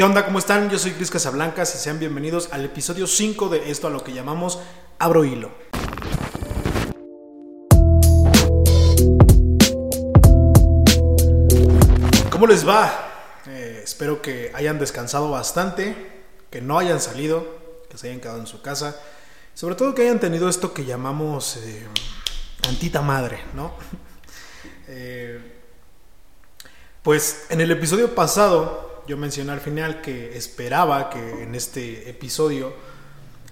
¿Qué onda? ¿Cómo están? Yo soy Cris Casablancas y sean bienvenidos al episodio 5 de esto a lo que llamamos Abro Hilo. ¿Cómo les va? Eh, espero que hayan descansado bastante, que no hayan salido, que se hayan quedado en su casa, sobre todo que hayan tenido esto que llamamos eh, antita madre, ¿no? Eh, pues en el episodio pasado yo mencioné al final que esperaba que en este episodio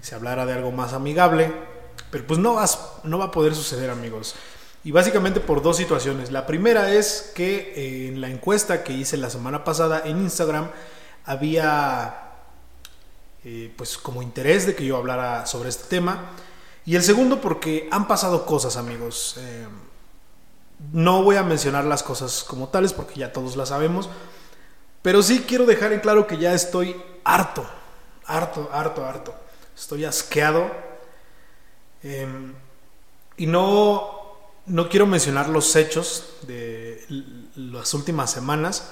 se hablara de algo más amigable, pero pues no, no va a poder suceder amigos. Y básicamente por dos situaciones. La primera es que eh, en la encuesta que hice la semana pasada en Instagram había eh, pues como interés de que yo hablara sobre este tema. Y el segundo porque han pasado cosas amigos. Eh, no voy a mencionar las cosas como tales porque ya todos las sabemos. Pero sí quiero dejar en claro que ya estoy harto, harto, harto, harto. Estoy asqueado. Em, y no, no quiero mencionar los hechos de las últimas semanas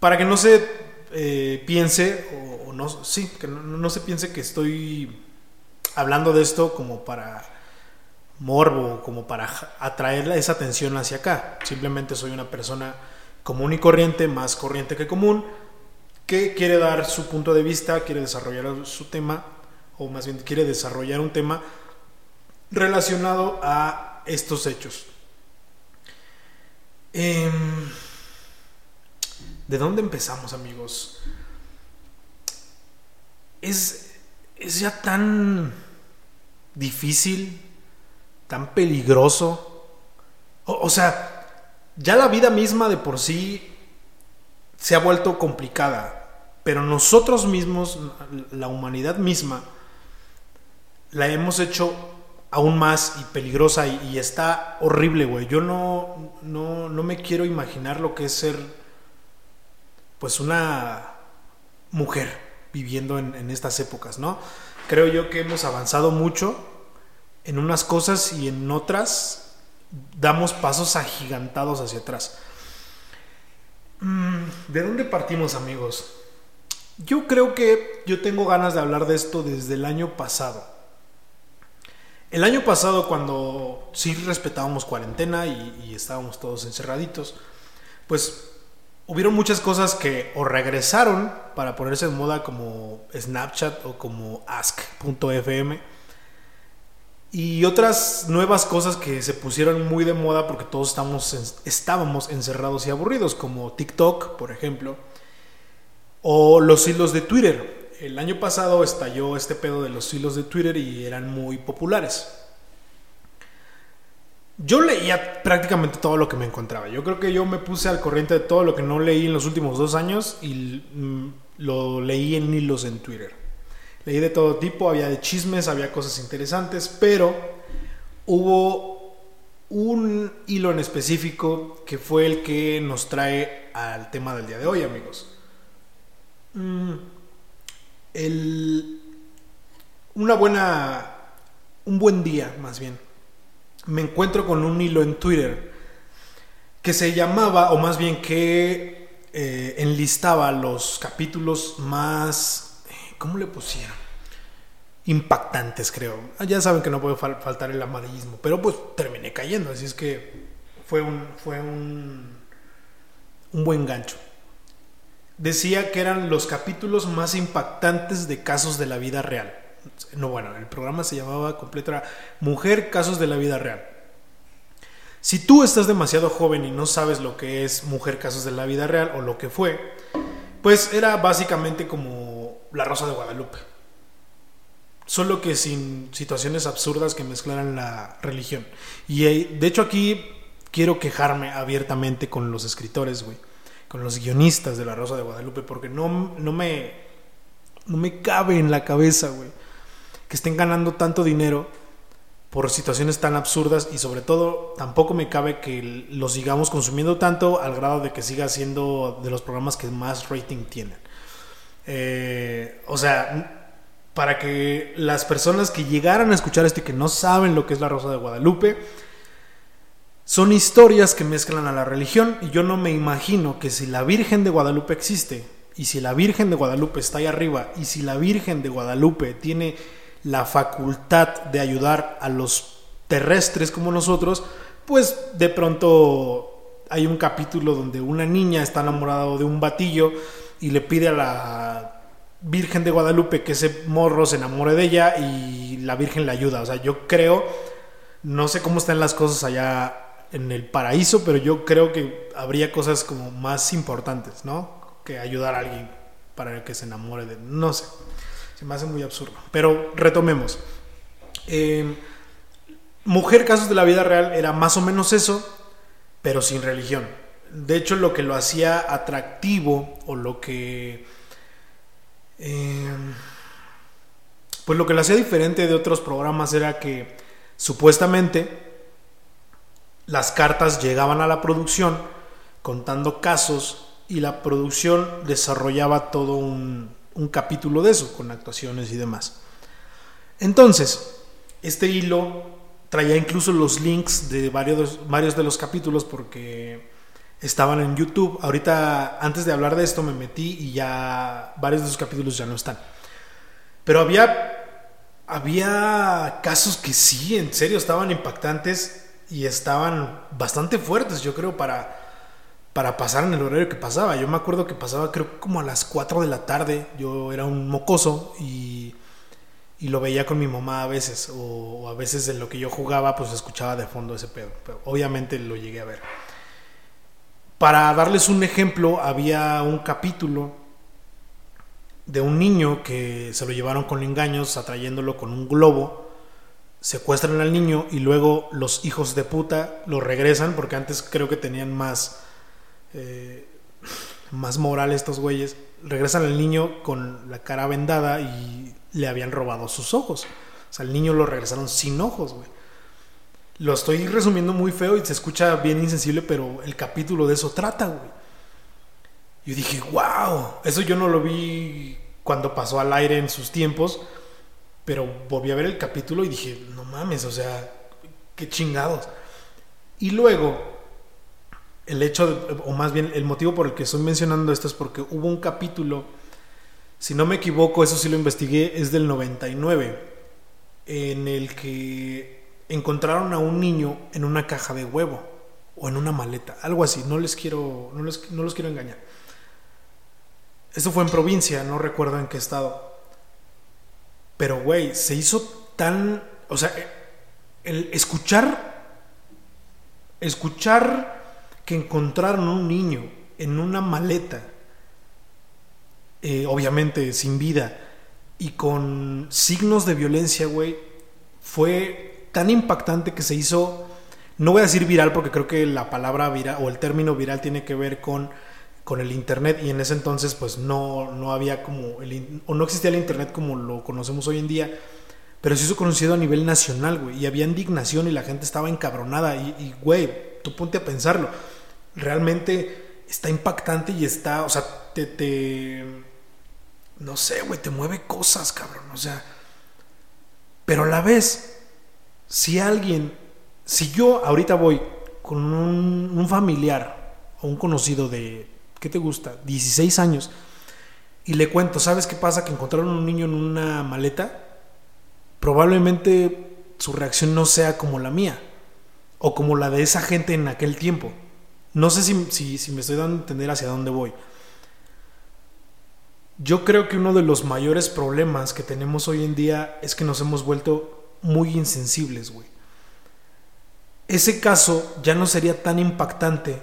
para que no se eh, piense, o, no, sí, que no, se piense que estoy hablando de esto como para morbo, como para atraer esa atención hacia acá. Simplemente soy una persona común y corriente, más corriente que común, que quiere dar su punto de vista, quiere desarrollar su tema, o más bien quiere desarrollar un tema relacionado a estos hechos. Em, ¿De dónde empezamos, amigos? Es, es ya tan difícil, tan peligroso. o sea, ya la vida misma de por sí se ha vuelto complicada, pero nosotros mismos, la humanidad misma, la hemos hecho aún más y peligrosa y, está horrible, güey. Yo no, no, no me quiero imaginar lo que es ser, pues, una mujer viviendo en, en estas épocas, ¿no? Creo yo que hemos avanzado mucho en unas cosas y en otras damos pasos agigantados hacia atrás. Mm, ¿De dónde partimos amigos? Yo creo que yo tengo ganas de hablar de esto desde el año pasado. El año pasado cuando sí respetábamos cuarentena y, estábamos todos encerraditos, pues hubieron muchas cosas que o regresaron para ponerse en moda como Snapchat o como ask.fm y otras nuevas cosas que se pusieron muy de moda porque todos estábamos encerrados y aburridos, como TikTok, por ejemplo, o los hilos de Twitter. El año pasado estalló este pedo de los hilos de Twitter y eran muy populares. Yo leía prácticamente todo lo que me encontraba. Yo creo que yo me puse al corriente de todo lo que no leí en los últimos dos años y mm, lo leí en hilos en Twitter. Leí de todo tipo, había de chismes, había cosas interesantes, pero hubo un hilo en específico que fue el que nos trae al tema del día de hoy, amigos. Mm, una buena, un buen día, más bien. Me encuentro con un hilo en Twitter que se llamaba, o más bien que eh, enlistaba los capítulos más ¿Cómo le pusieron? Impactantes, creo. Ah, ya saben que no puede faltar el amarillismo, pero pues terminé cayendo, así es que fue un, fue un, un buen gancho. Decía que eran los capítulos más impactantes de casos de la vida real. No, bueno, el programa se llamaba completo Mujer, casos de la vida real. Si tú estás demasiado joven y no sabes lo que es Mujer, casos de la vida real o lo que fue, pues era básicamente como la Rosa de Guadalupe. Solo que sin situaciones absurdas que mezclaran la religión. Y eh, de hecho aquí quiero quejarme abiertamente con los escritores, güey. Con los guionistas de La Rosa de Guadalupe. Porque no, no me... No me cabe en la cabeza, güey. Que estén ganando tanto dinero por situaciones tan absurdas y sobre todo tampoco me cabe que lo sigamos consumiendo tanto al grado de que siga siendo de los programas que más rating tienen. Eh, o sea, para que las personas que llegaran a escuchar esto y que no saben lo que es la Rosa de Guadalupe, son historias que mezclan a la religión y yo no me imagino que si la Virgen de Guadalupe existe y si la Virgen de Guadalupe está ahí arriba, y si la Virgen de Guadalupe tiene la facultad de ayudar a los terrestres como nosotros, pues de pronto hay un capítulo donde una niña está enamorada de un batillo y le pide a la Virgen de Guadalupe que ese morro se enamore de ella y la Virgen le ayuda. O sea, yo creo, no sé cómo están las cosas allá en el paraíso, pero yo creo que habría cosas como más importantes, ¿no? Que ayudar a alguien para que se enamore de... No sé, se me hace muy absurdo. Pero retomemos. Eh, Mujer Casos de la Vida Real era más o menos eso, pero sin religión. De hecho, lo que lo hacía atractivo o lo que... Eh, pues lo que lo hacía diferente de otros programas era que supuestamente las cartas llegaban a la producción contando casos y la producción desarrollaba todo un, un capítulo de eso, con actuaciones y demás. Entonces, este hilo traía incluso los links de varios, varios de los capítulos porque estaban en YouTube. Ahorita, antes de hablar de esto, me metí y ya varios de esos capítulos ya no están. Pero había, había casos que sí, en serio, estaban impactantes y estaban bastante fuertes, yo creo, para, para pasar en el horario que pasaba. Yo me acuerdo que pasaba, creo, como a las 4 de la tarde. Yo era un mocoso y y lo veía con mi mamá a veces, o, a veces en lo que yo jugaba, pues escuchaba de fondo ese pedo, pero obviamente lo llegué a ver. Para darles un ejemplo, había un capítulo de un niño que se lo llevaron con engaños, atrayéndolo con un globo, secuestran al niño y luego los hijos de puta lo regresan, porque antes creo que tenían más, eh, más moral estos güeyes, regresan al niño con la cara vendada y le habían robado sus ojos. O sea, el niño lo regresaron sin ojos, güey. Lo estoy resumiendo muy feo y se escucha bien insensible, pero el capítulo de eso trata, güey. Yo dije, wow, eso yo no lo vi cuando pasó al aire en sus tiempos, pero volví a ver el capítulo y dije, no mames, o sea, qué chingados. Y luego, el hecho, o más bien el motivo por el que estoy mencionando esto es porque hubo un capítulo si no me equivoco, eso sí lo investigué, es del 99, en el que encontraron a un niño en una caja de huevo o en una maleta, algo así, no les quiero, no, les, no quiero engañar. Esto fue en provincia, no recuerdo en qué estado. Pero, güey, se hizo tan, o sea, el escuchar, escuchar que encontraron un niño en una maleta eh, obviamente sin vida y con signos de violencia, güey, fue tan impactante que se hizo, no voy a decir viral porque creo que la palabra viral o el término viral tiene que ver con, con el Internet y en ese entonces pues no, no había como, el, o no existía el Internet como lo conocemos hoy en día, pero se hizo conocido a nivel nacional, güey, y había indignación y la gente estaba encabronada y, y güey, tú ponte a pensarlo, realmente está impactante y está, o sea, te, te no sé, güey, te mueve cosas, cabrón. O sea, pero a la vez, si alguien, si yo ahorita voy con un, familiar o un conocido de, ¿qué te gusta? 16 años, y le cuento, ¿sabes qué pasa? Que encontraron un niño en una maleta, probablemente su reacción no sea como la mía, o como la de esa gente en aquel tiempo. No sé si, si, si me estoy dando a entender hacia dónde voy. Yo creo que uno de los mayores problemas que tenemos hoy en día es que nos hemos vuelto muy insensibles, güey. Ese caso ya no sería tan impactante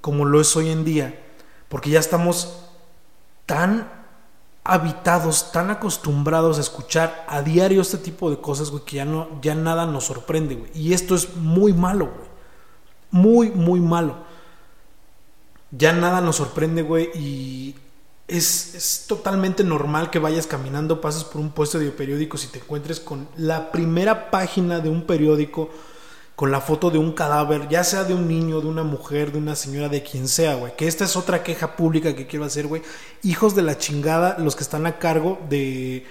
como lo es hoy en día, porque ya estamos tan habitados, tan acostumbrados a escuchar a diario este tipo de cosas, güey, que ya no ya nada nos sorprende, güey. Y esto es muy malo, güey. Muy muy malo. Ya nada nos sorprende, güey, y es, totalmente normal que vayas caminando, pases por un puesto de periódicos y te encuentres con la primera página de un periódico con la foto de un cadáver, ya sea de un niño, de una mujer, de una señora, de quien sea, güey. Que esta es otra queja pública que quiero hacer, güey. Hijos de la chingada, los que están a cargo de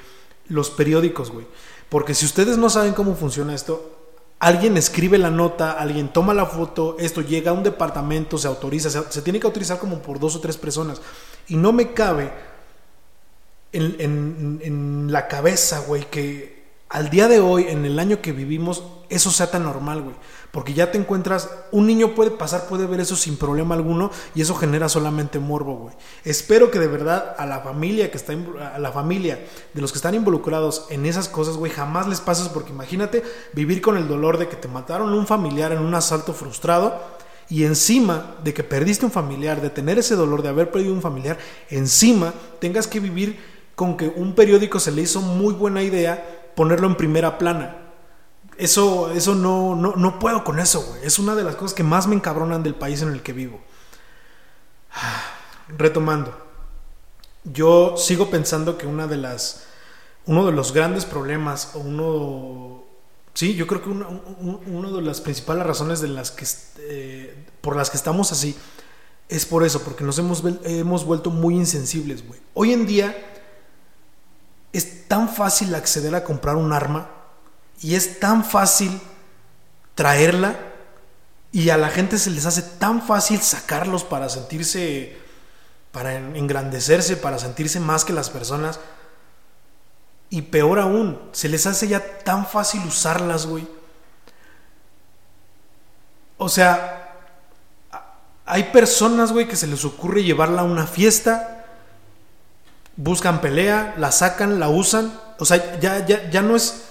los periódicos, güey. Porque si ustedes no saben cómo funciona esto, alguien escribe la nota, alguien toma la foto, esto llega a un departamento, se autoriza, se, se tiene que autorizar como por dos o tres personas Y no me cabe en, la cabeza, güey, que al día de hoy, en el año que vivimos, eso sea tan normal, güey. Porque ya te encuentras, un niño puede pasar, puede ver eso sin problema alguno y eso genera solamente morbo, güey. Espero que de verdad a la familia que está, a la familia de los que están involucrados en esas cosas, güey, jamás les pases porque imagínate vivir con el dolor de que te mataron un familiar en un asalto frustrado y encima de que perdiste un familiar, de tener ese dolor de haber perdido un familiar, encima tengas que vivir con que un periódico se le hizo muy buena idea ponerlo en primera plana eso, eso no, no, no puedo con eso, güey. Es una de las cosas que más me encabronan del país en el que vivo. Retomando. Yo sigo pensando que una de las. Uno de los grandes problemas, o uno. Sí, yo creo que una, de las principales razones de las que, eh, por las que estamos así es por eso, porque nos hemos, hemos vuelto muy insensibles, güey. Hoy en día es tan fácil acceder a comprar un arma y es tan fácil traerla y a la gente se les hace tan fácil sacarlos para sentirse, para engrandecerse, para sentirse más que las personas. Y peor aún, se les hace ya tan fácil usarlas, güey. O sea, hay personas, güey, que se les ocurre llevarla a una fiesta, buscan pelea, la sacan, la usan. O sea, ya, ya, ya no es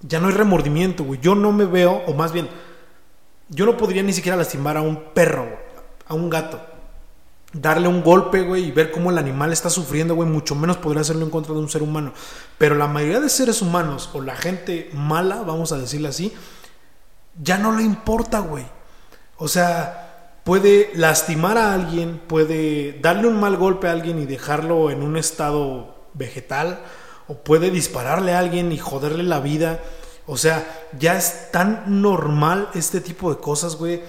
ya no hay remordimiento, güey. Yo no me veo, o más bien, yo no podría ni siquiera lastimar a un perro, a un gato. Darle un golpe, güey, y ver cómo el animal está sufriendo, güey, mucho menos podría hacerlo en contra de un ser humano. Pero la mayoría de seres humanos, o la gente mala, vamos a decirle así, ya no le importa, güey. O sea, puede lastimar a alguien, puede darle un mal golpe a alguien y dejarlo en un estado vegetal, o puede dispararle a alguien y joderle la vida. O sea, ya es tan normal este tipo de cosas, güey.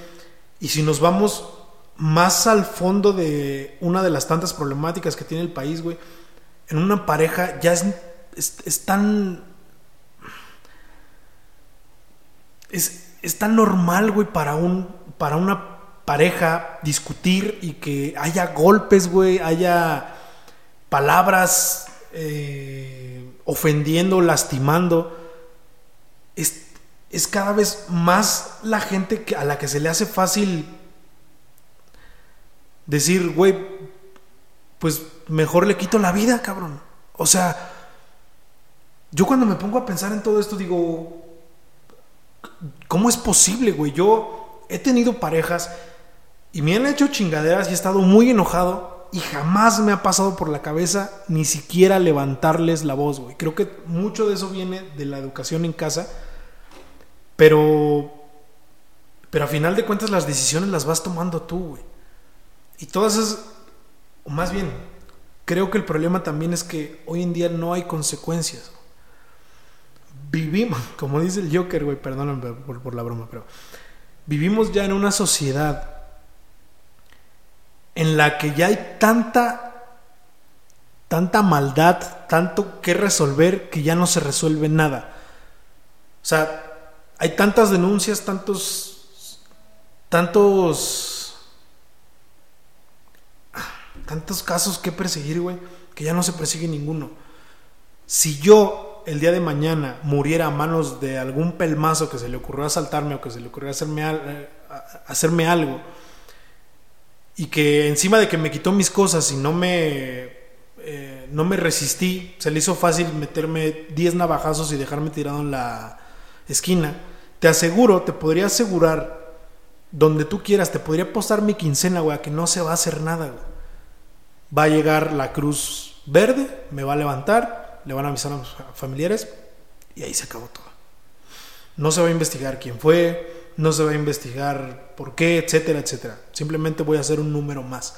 Y si nos vamos más al fondo de una de las tantas problemáticas que tiene el país, güey, en una pareja ya es, es, tan... Es, tan normal, güey, para, un, para una pareja discutir y que haya golpes, güey, haya palabras eh, ofendiendo, lastimando, es, es, cada vez más la gente a la que se le hace fácil decir, güey, pues mejor le quito la vida, cabrón. O sea, yo cuando me pongo a pensar en todo esto digo, ¿cómo es posible, güey? Yo he tenido parejas y me han hecho chingaderas y he estado muy enojado y jamás me ha pasado por la cabeza ni siquiera levantarles la voz, güey. Creo que mucho de eso viene de la educación en casa, pero pero a final de cuentas las decisiones las vas tomando tú, güey. Y todas esas o más bien, creo que el problema también es que hoy en día no hay consecuencias. Vivimos, como dice el Joker, güey, perdóname por, por la broma, pero vivimos ya en una sociedad en la que ya hay tanta, tanta maldad, tanto que resolver que ya no se resuelve nada. O sea, hay tantas denuncias, tantos, tantos, tantos casos que perseguir, güey, que ya no se persigue ninguno. Si yo el día de mañana muriera a manos de algún pelmazo que se le ocurrió asaltarme o que se le ocurrió hacerme, eh, hacerme algo, y que encima de que me quitó mis cosas y no me, eh, no me resistí, se le hizo fácil meterme 10 navajazos y dejarme tirado en la esquina, te aseguro, te podría asegurar, donde tú quieras, te podría postar mi quincena, güey, que no se va a hacer nada, Va a llegar la cruz verde, me va a levantar, le van a avisar a los familiares y ahí se acabó todo. No se va a investigar quién fue, no se va a investigar por qué, etcétera, etcétera. Simplemente voy a hacer un número más.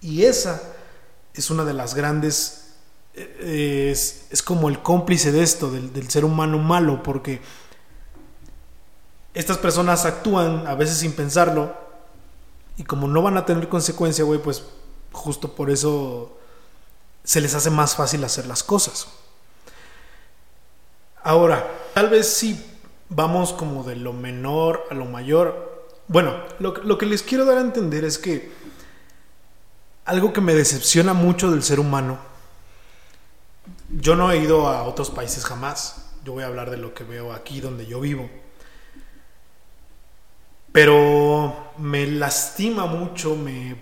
Y esa es una de las grandes, eh, es, es como el cómplice de esto, del, del ser humano malo, porque estas personas actúan a veces sin pensarlo y como no van a tener consecuencia, güey, pues justo por eso se les hace más fácil hacer las cosas. Ahora, tal vez sí vamos como de lo menor a lo mayor. Bueno, lo, que les quiero dar a entender es que algo que me decepciona mucho del ser humano. Yo no he ido a otros países jamás. Yo voy a hablar de lo que veo aquí donde yo vivo. Pero me lastima mucho, me,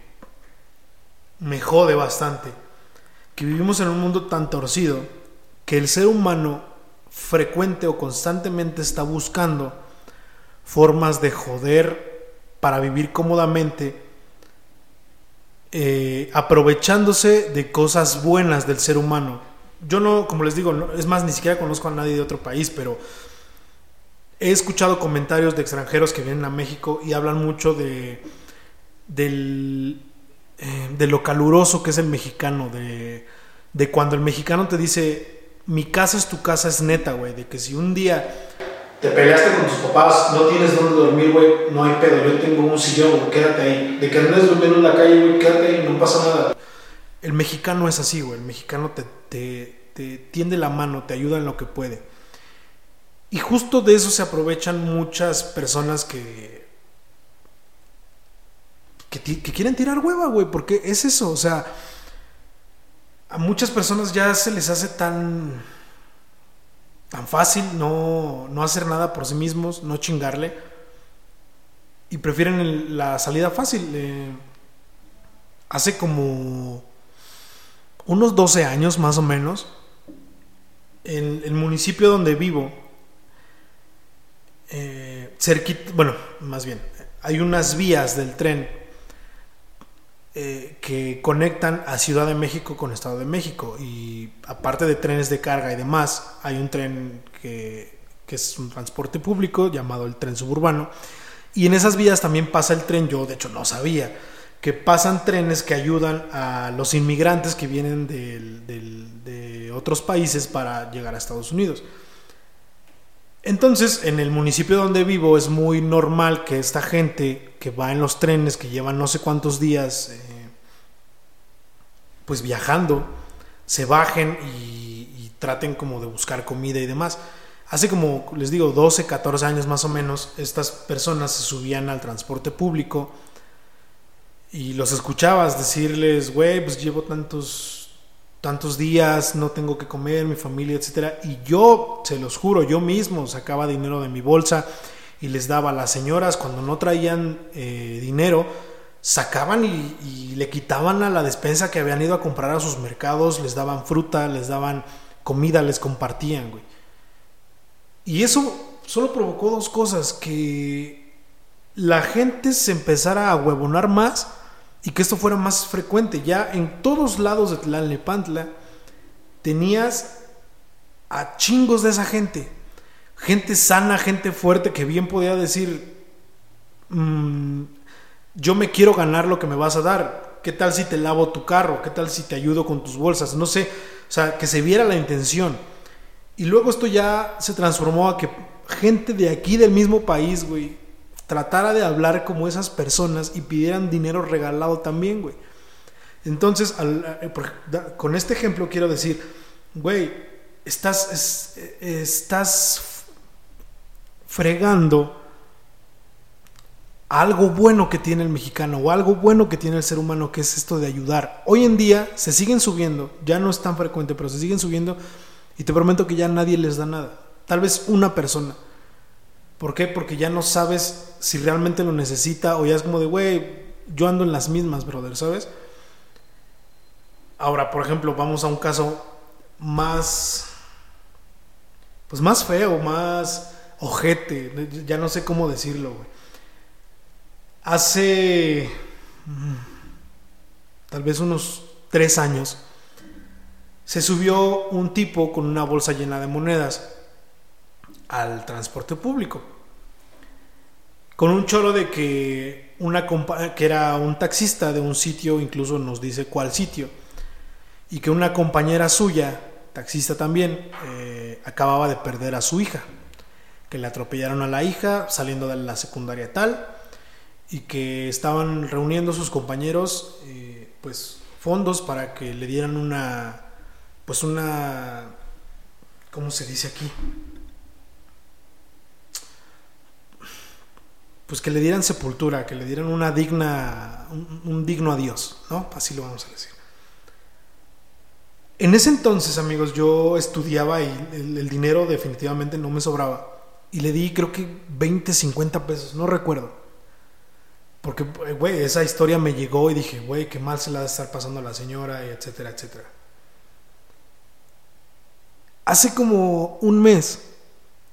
me jode bastante que vivimos en un mundo tan torcido que el ser humano frecuente o constantemente está buscando formas de joder para vivir cómodamente eh, aprovechándose de cosas buenas del ser humano. Yo no, como les digo, es más, ni siquiera conozco a nadie de otro país, pero he escuchado comentarios de extranjeros que vienen a México y hablan mucho de, del, eh, de lo caluroso que es el mexicano, de, de cuando el mexicano te dice, mi casa es tu casa, es neta, güey, de que si un día te peleaste con tus papás, no tienes dónde dormir, güey, no hay pedo, yo tengo un sillón, quédate ahí. De que andes durmiendo en la calle, güey, quédate ahí, no pasa nada. El mexicano es así, güey, el mexicano te, te, te tiende la mano, te ayuda en lo que puede. Y justo de eso se aprovechan muchas personas que, que, quieren tirar hueva, güey, porque es eso, o sea, a muchas personas ya se les hace tan tan fácil no, no hacer nada por sí mismos, no chingarle. Y prefieren la salida fácil. Eh, hace como unos 12 años más o menos, en el municipio donde vivo, eh, cerquita, bueno, más bien, hay unas vías del tren eh, que conectan a Ciudad de México con Estado de México. Y aparte de trenes de carga y demás, hay un tren que, es un transporte público llamado el tren suburbano. Y en esas vías también pasa el tren, yo de hecho no sabía, que pasan trenes que ayudan a los inmigrantes que vienen de otros países para llegar a Estados Unidos. Entonces, en el municipio donde vivo es muy normal que esta gente que va en los trenes, que llevan no sé cuántos días, eh, pues viajando, se bajen y, traten como de buscar comida y demás. Hace como, les digo, 12, 14 años más o menos, estas personas se subían al transporte público y los escuchabas decirles, güey, pues llevo tantos tantos días, no tengo que comer, mi familia, etcétera, y yo, se los juro, yo mismo sacaba dinero de mi bolsa y les daba a las señoras cuando no traían eh, dinero, sacaban y, le quitaban a la despensa que habían ido a comprar a sus mercados, les daban fruta, les daban comida, les compartían, güey. Y eso solo provocó dos cosas, que la gente se empezara a huevonar más y que esto fuera más frecuente. Ya en todos lados de Tlalnepantla tenías a chingos de esa gente. Gente sana, gente fuerte que bien podía decir, mm, yo me quiero ganar lo que me vas a dar. ¿Qué tal si te lavo tu carro? ¿Qué tal si te ayudo con tus bolsas? No sé, o sea, que se viera la intención. Y luego esto ya se transformó a que gente de aquí del mismo país, güey, tratara de hablar como esas personas y pidieran dinero regalado también, güey. Entonces, eh, con este ejemplo quiero decir, güey, estás, estás fregando algo bueno que tiene el mexicano o algo bueno que tiene el ser humano, que es esto de ayudar. Hoy en día se siguen subiendo, ya no es tan frecuente, pero se siguen subiendo y te prometo que ya nadie les da nada. Tal vez una persona ¿Por qué? Porque ya no sabes si realmente lo necesita o ya es como de, güey, yo ando en las mismas, brother, ¿sabes? Ahora, por ejemplo, vamos a un caso más, pues más feo, más ojete, ya no sé cómo decirlo. Hace mm, tal vez unos tres años, se subió un tipo con una bolsa llena de monedas al transporte público. Con un choro de que una que era un taxista de un sitio, incluso nos dice cuál sitio, y que una compañera suya, taxista también, eh, acababa de perder a su hija, que le atropellaron a la hija saliendo de la secundaria tal, y que estaban reuniendo sus compañeros, eh, pues fondos para que le dieran una, pues una, ¿cómo se dice aquí? pues que le dieran sepultura, que le dieran una digna, un, digno adiós, ¿no? Así lo vamos a decir. En ese entonces, amigos, yo estudiaba y el, dinero definitivamente no me sobraba. Y le di creo que 20, 50 pesos, no recuerdo. Porque, güey, esa historia me llegó y dije, güey, qué mal se la va a estar pasando a la señora, y etcétera, etcétera. Hace como un mes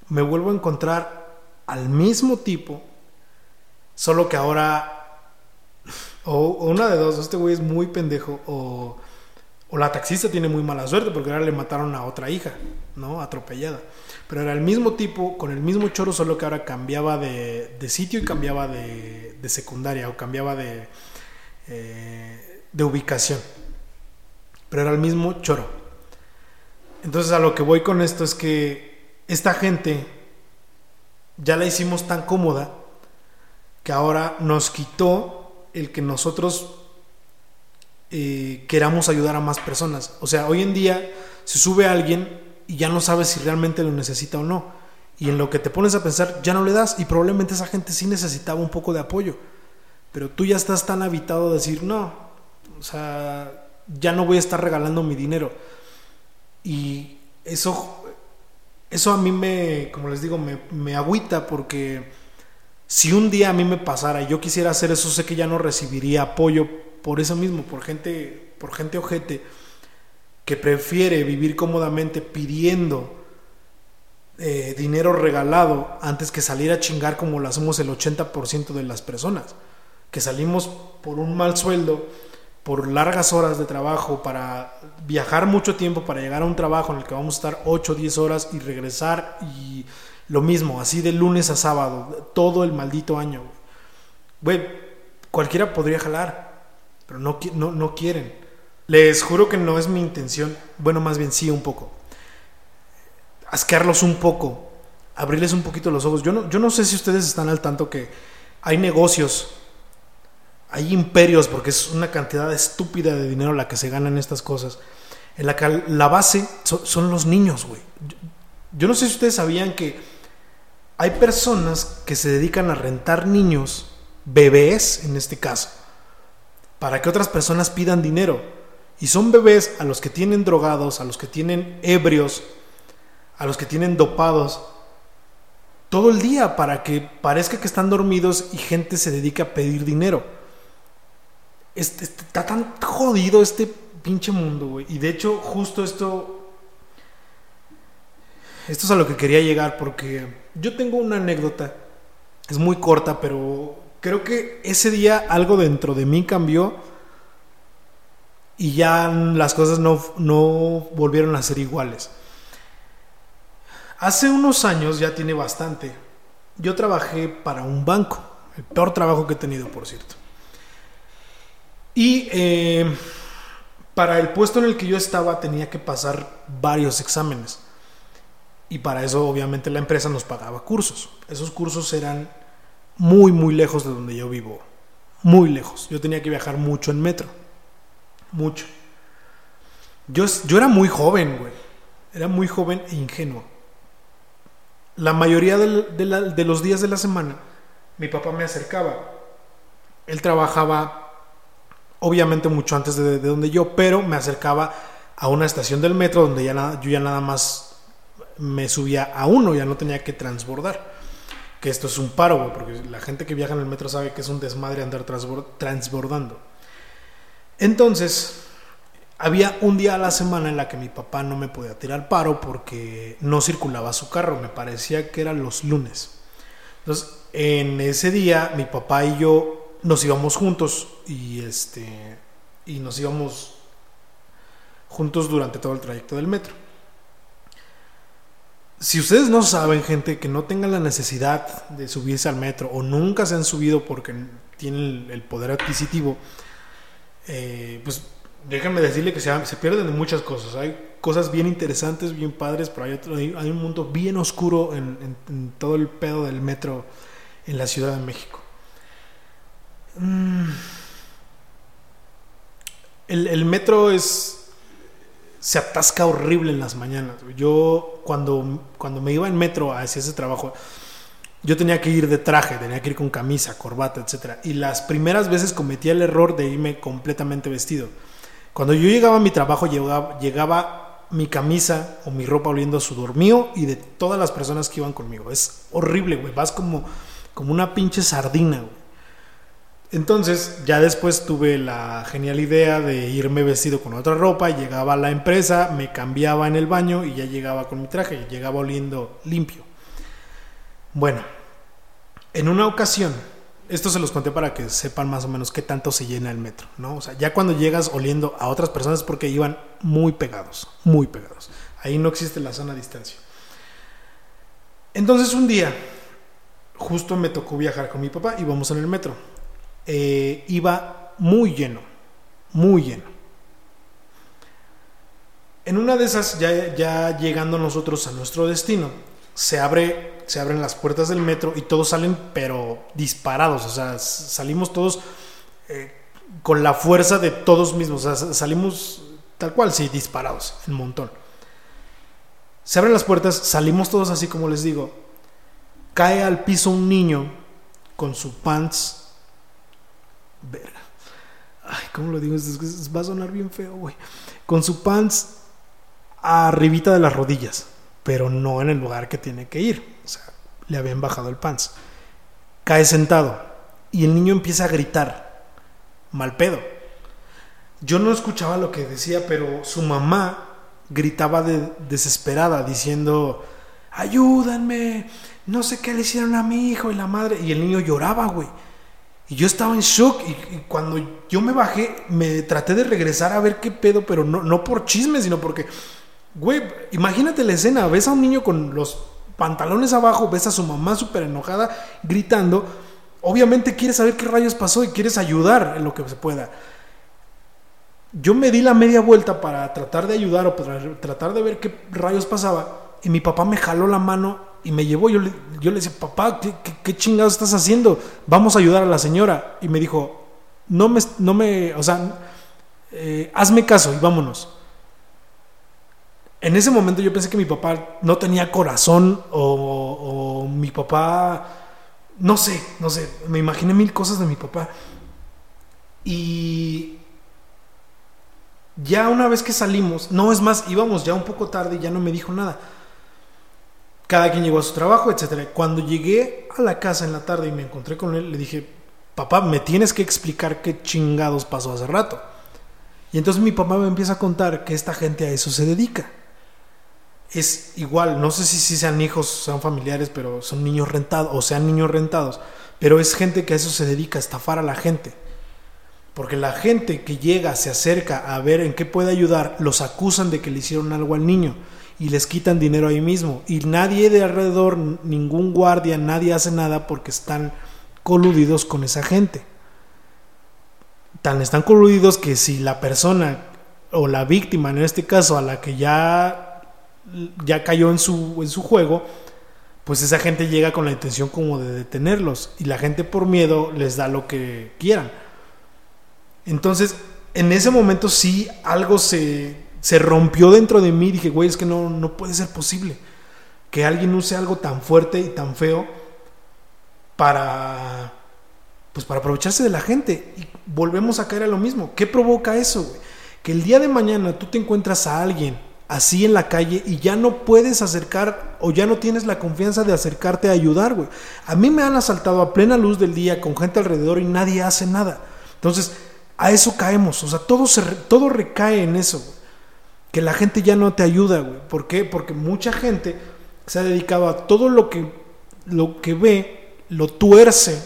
me vuelvo a encontrar al mismo tipo Solo que ahora, o, una de dos, este güey es muy pendejo, o, o la taxista tiene muy mala suerte porque ahora le mataron a otra hija, ¿no? Atropellada. Pero era el mismo tipo, con el mismo choro, solo que ahora cambiaba de, de sitio y cambiaba de, de, secundaria o cambiaba de, eh, de ubicación. Pero era el mismo choro. Entonces a lo que voy con esto es que esta gente ya la hicimos tan cómoda que ahora nos quitó el que nosotros eh, queramos ayudar a más personas. O sea, hoy en día se sube alguien y ya no sabes si realmente lo necesita o no. Y en lo que te pones a pensar, ya no le das. Y probablemente esa gente sí necesitaba un poco de apoyo. Pero tú ya estás tan habitado a decir, no, o sea, ya no voy a estar regalando mi dinero. Y eso, eso a mí me, como les digo, me, me agüita porque si un día a mí me pasara y yo quisiera hacer eso, sé que ya no recibiría apoyo por eso mismo, por gente, por gente ojete que prefiere vivir cómodamente pidiendo eh, dinero regalado antes que salir a chingar como lo hacemos el 80% de las personas, que salimos por un mal sueldo, por largas horas de trabajo, para viajar mucho tiempo, para llegar a un trabajo en el que vamos a estar 8 o 10 horas y regresar y lo mismo, así de lunes a sábado, todo el maldito año. Güey, cualquiera podría jalar, pero no, no, no quieren. Les juro que no es mi intención, bueno, más bien sí un poco. Asquearlos un poco, abrirles un poquito los ojos. Yo no, yo no sé si ustedes están al tanto que hay negocios, hay imperios, porque es una cantidad estúpida de dinero la que se gana en estas cosas, en la que la base son, son los niños, güey. Yo no sé si ustedes sabían que hay personas que se dedican a rentar niños, bebés en este caso, para que otras personas pidan dinero. Y son bebés a los que tienen drogados, a los que tienen ebrios, a los que tienen dopados, todo el día para que parezca que están dormidos y gente se dedica a pedir dinero. Está tan jodido este pinche mundo, güey. Y de hecho, justo esto esto es a lo que quería llegar porque yo tengo una anécdota, es muy corta, pero creo que ese día algo dentro de mí cambió y ya las cosas no, no volvieron a ser iguales. Hace unos años, ya tiene bastante, yo trabajé para un banco, el peor trabajo que he tenido, por cierto. Y eh, para el puesto en el que yo estaba tenía que pasar varios exámenes. Y para eso obviamente la empresa nos pagaba cursos. Esos cursos eran muy, muy lejos de donde yo vivo. Muy lejos. Yo tenía que viajar mucho en metro. Mucho. Yo, yo era muy joven, güey. Era muy joven e ingenuo. La mayoría de, los días de la semana, mi papá me acercaba. Él trabajaba, obviamente, mucho antes de, donde yo, pero me acercaba a una estación del metro donde ya yo ya nada más me subía a uno, ya no tenía que transbordar. Que esto es un paro, porque la gente que viaja en el metro sabe que es un desmadre andar transbordando. Entonces, había un día a la semana en la que mi papá no me podía tirar paro porque no circulaba su carro, me parecía que eran los lunes. Entonces, en ese día mi papá y yo nos íbamos juntos y este y nos íbamos juntos durante todo el trayecto del metro si ustedes no saben, gente, que no tengan la necesidad de subirse al metro o nunca se han subido porque tienen el poder adquisitivo, eh, pues déjenme decirle que se, pierden de muchas cosas. Hay cosas bien interesantes, bien padres, pero hay, hay, un mundo bien oscuro en, todo el pedo del metro en la Ciudad de México. Mm. El, el metro es se atasca horrible en las mañanas. Yo cuando, cuando me iba en metro hacia ese trabajo, yo tenía que ir de traje, tenía que ir con camisa, corbata, etc. Y las primeras veces cometía el error de irme completamente vestido. Cuando yo llegaba a mi trabajo, llegaba, llegaba mi camisa o mi ropa oliendo a sudor mío y de todas las personas que iban conmigo. Es horrible, güey. Vas como, como una pinche sardina, güey. Entonces, ya después tuve la genial idea de irme vestido con otra ropa, llegaba a la empresa, me cambiaba en el baño y ya llegaba con mi traje, y llegaba oliendo limpio. Bueno, en una ocasión, esto se los conté para que sepan más o menos qué tanto se llena el metro, ¿no? O sea, ya cuando llegas oliendo a otras personas porque iban muy pegados, muy pegados. Ahí no existe la sana distancia. Entonces un día, justo me tocó viajar con mi papá, íbamos en el metro. Eh, iba muy lleno, muy lleno. En una de esas, ya, ya llegando nosotros a nuestro destino, se abre se abren las puertas del metro y todos salen pero disparados, o sea, salimos todos eh, con la fuerza de todos mismos, o sea, salimos tal cual, sí, disparados, un montón. Se abren las puertas, salimos todos así como les digo, cae al piso un niño con su pants, verga, ay, ¿cómo lo digo? Va a sonar bien feo, güey, con su pants arribita de las rodillas pero no en el lugar que tiene que ir. O sea, le habían bajado el pants. Cae sentado y el niño empieza a gritar, mal pedo. Yo no escuchaba lo que decía, pero su mamá gritaba de, desesperada diciendo, ayúdenme, no sé qué le hicieron a mi hijo y la madre. Y el niño lloraba, güey. Y yo estaba en shock y, cuando yo me bajé me traté de regresar a ver qué pedo, pero no, no por chisme, sino porque Güey, imagínate la escena, ves a un niño con los pantalones abajo, ves a su mamá súper enojada, gritando. Obviamente quieres saber qué rayos pasó y quieres ayudar en lo que se pueda. Yo me di la media vuelta para tratar de ayudar o para tratar de ver qué rayos pasaba. Y mi papá me jaló la mano y me llevó. Yo le, yo le decía, papá, ¿qué, chingados estás haciendo? Vamos a ayudar a la señora. Y me dijo, no me, no me o sea, eh, hazme caso y vámonos en ese momento yo pensé que mi papá no tenía corazón o, mi papá, no sé, no sé, me imaginé mil cosas de mi papá. Y ya una vez que salimos, no es más, íbamos ya un poco tarde y ya no me dijo nada. Cada quien llegó a su trabajo, etc. Cuando llegué a la casa en la tarde y me encontré con él, le dije, papá, me tienes que explicar qué chingados pasó hace rato. Y entonces mi papá me empieza a contar que esta gente a eso se dedica es igual, no sé si, si sean hijos, sean familiares, pero son niños rentados o sean niños rentados, pero es gente que a eso se dedica, a estafar a la gente. Porque la gente que llega, se acerca a ver en qué puede ayudar, los acusan de que le hicieron algo al niño y les quitan dinero ahí mismo. Y nadie de alrededor, ningún guardia, nadie hace nada porque están coludidos con esa gente. Tan están coludidos que si la persona o la víctima, en este caso, a la que ya ya cayó en su, en su juego, pues esa gente llega con la intención como de detenerlos y la gente por miedo les da lo que quieran. Entonces, en ese momento sí algo se, se rompió dentro de mí, dije, güey, es que no, no puede ser posible que alguien use algo tan fuerte y tan feo para pues para aprovecharse de la gente y volvemos a caer a lo mismo. ¿Qué provoca eso? Que el día de mañana tú te encuentras a alguien así en la calle y ya no puedes acercar o ya no tienes la confianza de acercarte a ayudar, güey. A mí me han asaltado a plena luz del día con gente alrededor y nadie hace nada. Entonces, a eso caemos, o sea, todo, se, todo recae en eso, que la gente ya no te ayuda, güey. ¿Por qué? Porque mucha gente se ha dedicado a todo lo que, lo que ve, lo tuerce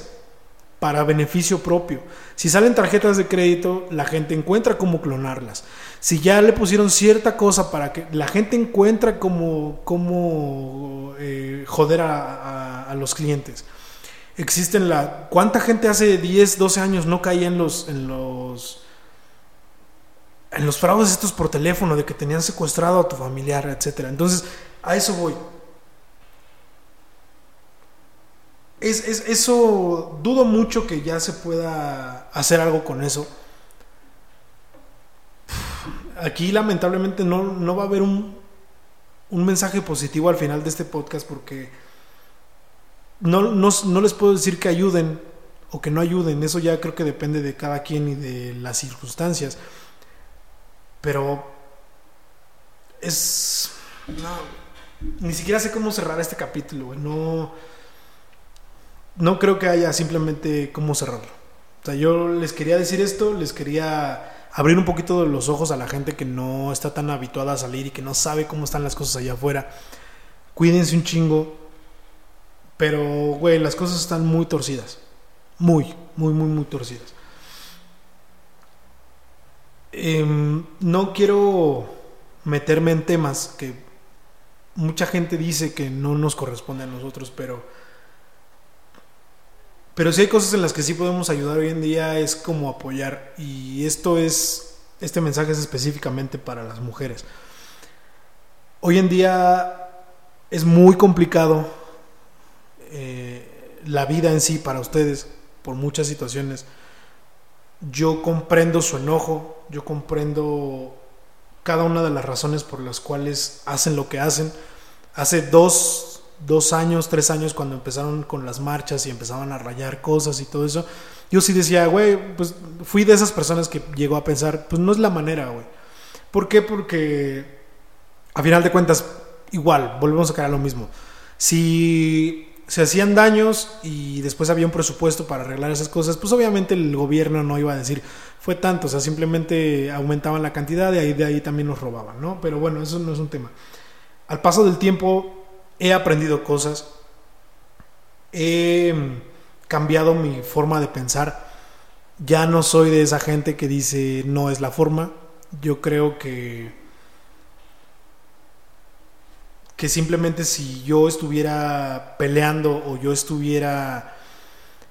para beneficio propio. Si salen tarjetas de crédito, la gente encuentra cómo clonarlas. Si ya le pusieron cierta cosa para que la gente encuentra cómo, cómo eh, joder a, los clientes. Existen la... ¿Cuánta gente hace 10, 12 años no caía en los... En los en los fraudes estos por teléfono de que tenían secuestrado a tu familiar, etcétera. Entonces, a eso voy. es, eso, dudo mucho que ya se pueda hacer algo con eso. Aquí lamentablemente no, no va a haber un, un mensaje positivo al final de este podcast porque no, no, les puedo decir que ayuden o que no ayuden, eso ya creo que depende de cada quien y de las circunstancias. Pero es... No, ni siquiera sé cómo cerrar este capítulo, No, no creo que haya simplemente cómo cerrarlo. O sea, yo les quería decir esto, les quería abrir un poquito los ojos a la gente que no está tan habituada a salir y que no sabe cómo están las cosas allá afuera. Cuídense un chingo. Pero, güey, las cosas están muy torcidas. Muy, muy, muy, muy torcidas. Em, no quiero meterme en temas que mucha gente dice que no nos corresponde a nosotros, pero pero si hay cosas en las que sí podemos ayudar hoy en día es como apoyar y esto es este mensaje es específicamente para las mujeres. Hoy en día es muy complicado eh, la vida en sí para ustedes por muchas situaciones. Yo comprendo su enojo, yo comprendo cada una de las razones por las cuales hacen lo que hacen. Hace dos dos años, tres años, cuando empezaron con las marchas y empezaban a rayar cosas y todo eso, yo sí decía, güey, pues fui de esas personas que llegó a pensar, pues no es la manera, güey. ¿Por qué? Porque a final de cuentas, igual, volvemos a caer a lo mismo. Si se hacían daños y después había un presupuesto para arreglar esas cosas, pues obviamente el gobierno no iba a decir, fue tanto, o sea, simplemente aumentaban la cantidad y ahí, de ahí también nos robaban, ¿no? Pero bueno, eso no es un tema. Al paso del tiempo, he aprendido cosas, he cambiado mi forma de pensar. Ya no soy de esa gente que dice no es la forma. Yo creo que que simplemente si yo estuviera peleando o yo estuviera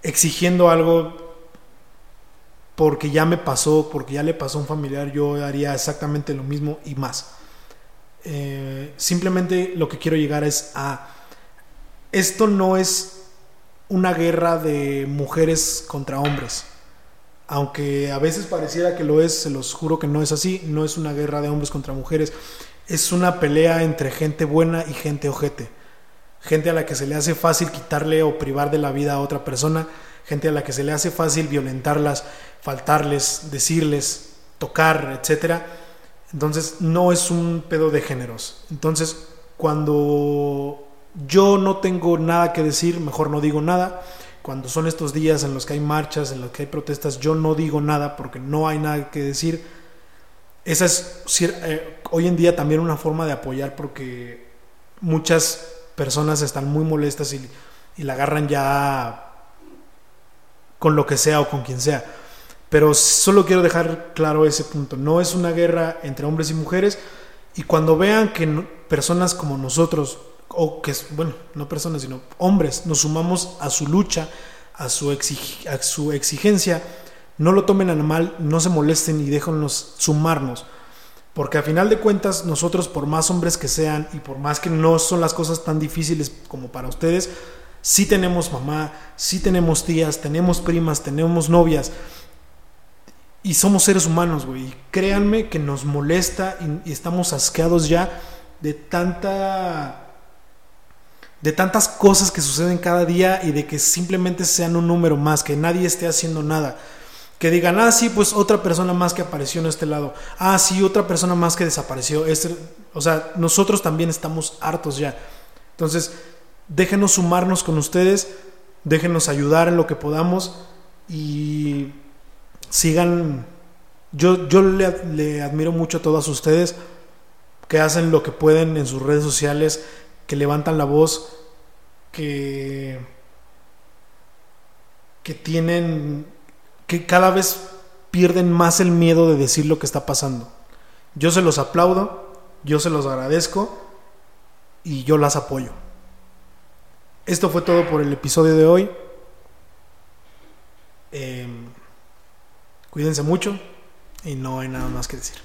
exigiendo algo porque ya me pasó, porque ya le pasó a un familiar, yo haría exactamente lo mismo y más. Eh, simplemente lo que quiero llegar es a, esto no es una guerra de mujeres contra hombres. Aunque a veces pareciera que lo es, se los juro que no es así, no es una guerra de hombres contra mujeres, es una pelea entre gente buena y gente ojete. Gente a la que se le hace fácil quitarle o privar de la vida a otra persona, gente a la que se le hace fácil violentarlas, faltarles, decirles, tocar, etcétera entonces no es un pedo de géneros. Entonces cuando yo no tengo nada que decir, mejor no digo nada. Cuando son estos días en los que hay marchas, en los que hay protestas, yo no digo nada porque no hay nada que decir. Esa es eh, hoy en día también una forma de apoyar porque muchas personas están muy molestas y, la agarran ya con lo que sea o con quien sea. Pero solo quiero dejar claro ese punto. No es una guerra entre hombres y mujeres. Y cuando vean que personas como nosotros, o que, bueno, no personas, sino hombres, nos sumamos a su lucha, a su, a su exigencia, no lo tomen a mal, no se molesten y déjennos sumarnos. Porque a final de cuentas, nosotros, por más hombres que sean y por más que no son las cosas tan difíciles como para ustedes, sí tenemos mamá, sí tenemos tías, tenemos primas, tenemos novias y somos seres humanos, güey. créanme que nos molesta y, estamos asqueados ya de tanta. de tantas cosas que suceden cada día y de que simplemente sean un número más, que nadie esté haciendo nada. Que digan, ah, sí, pues otra persona más que apareció en este lado. Ah, sí, otra persona más que desapareció. Este, o sea, nosotros también estamos hartos ya. Entonces, déjenos sumarnos con ustedes, déjenos ayudar en lo que podamos y sigan, yo, yo le, admiro mucho a todas ustedes que hacen lo que pueden en sus redes sociales, que levantan la voz, que, que tienen, que cada vez pierden más el miedo de decir lo que está pasando. Yo se los aplaudo, yo se los agradezco y yo las apoyo. Esto fue todo por el episodio de hoy. Eh, Cuídense mucho y no hay nada más que decir.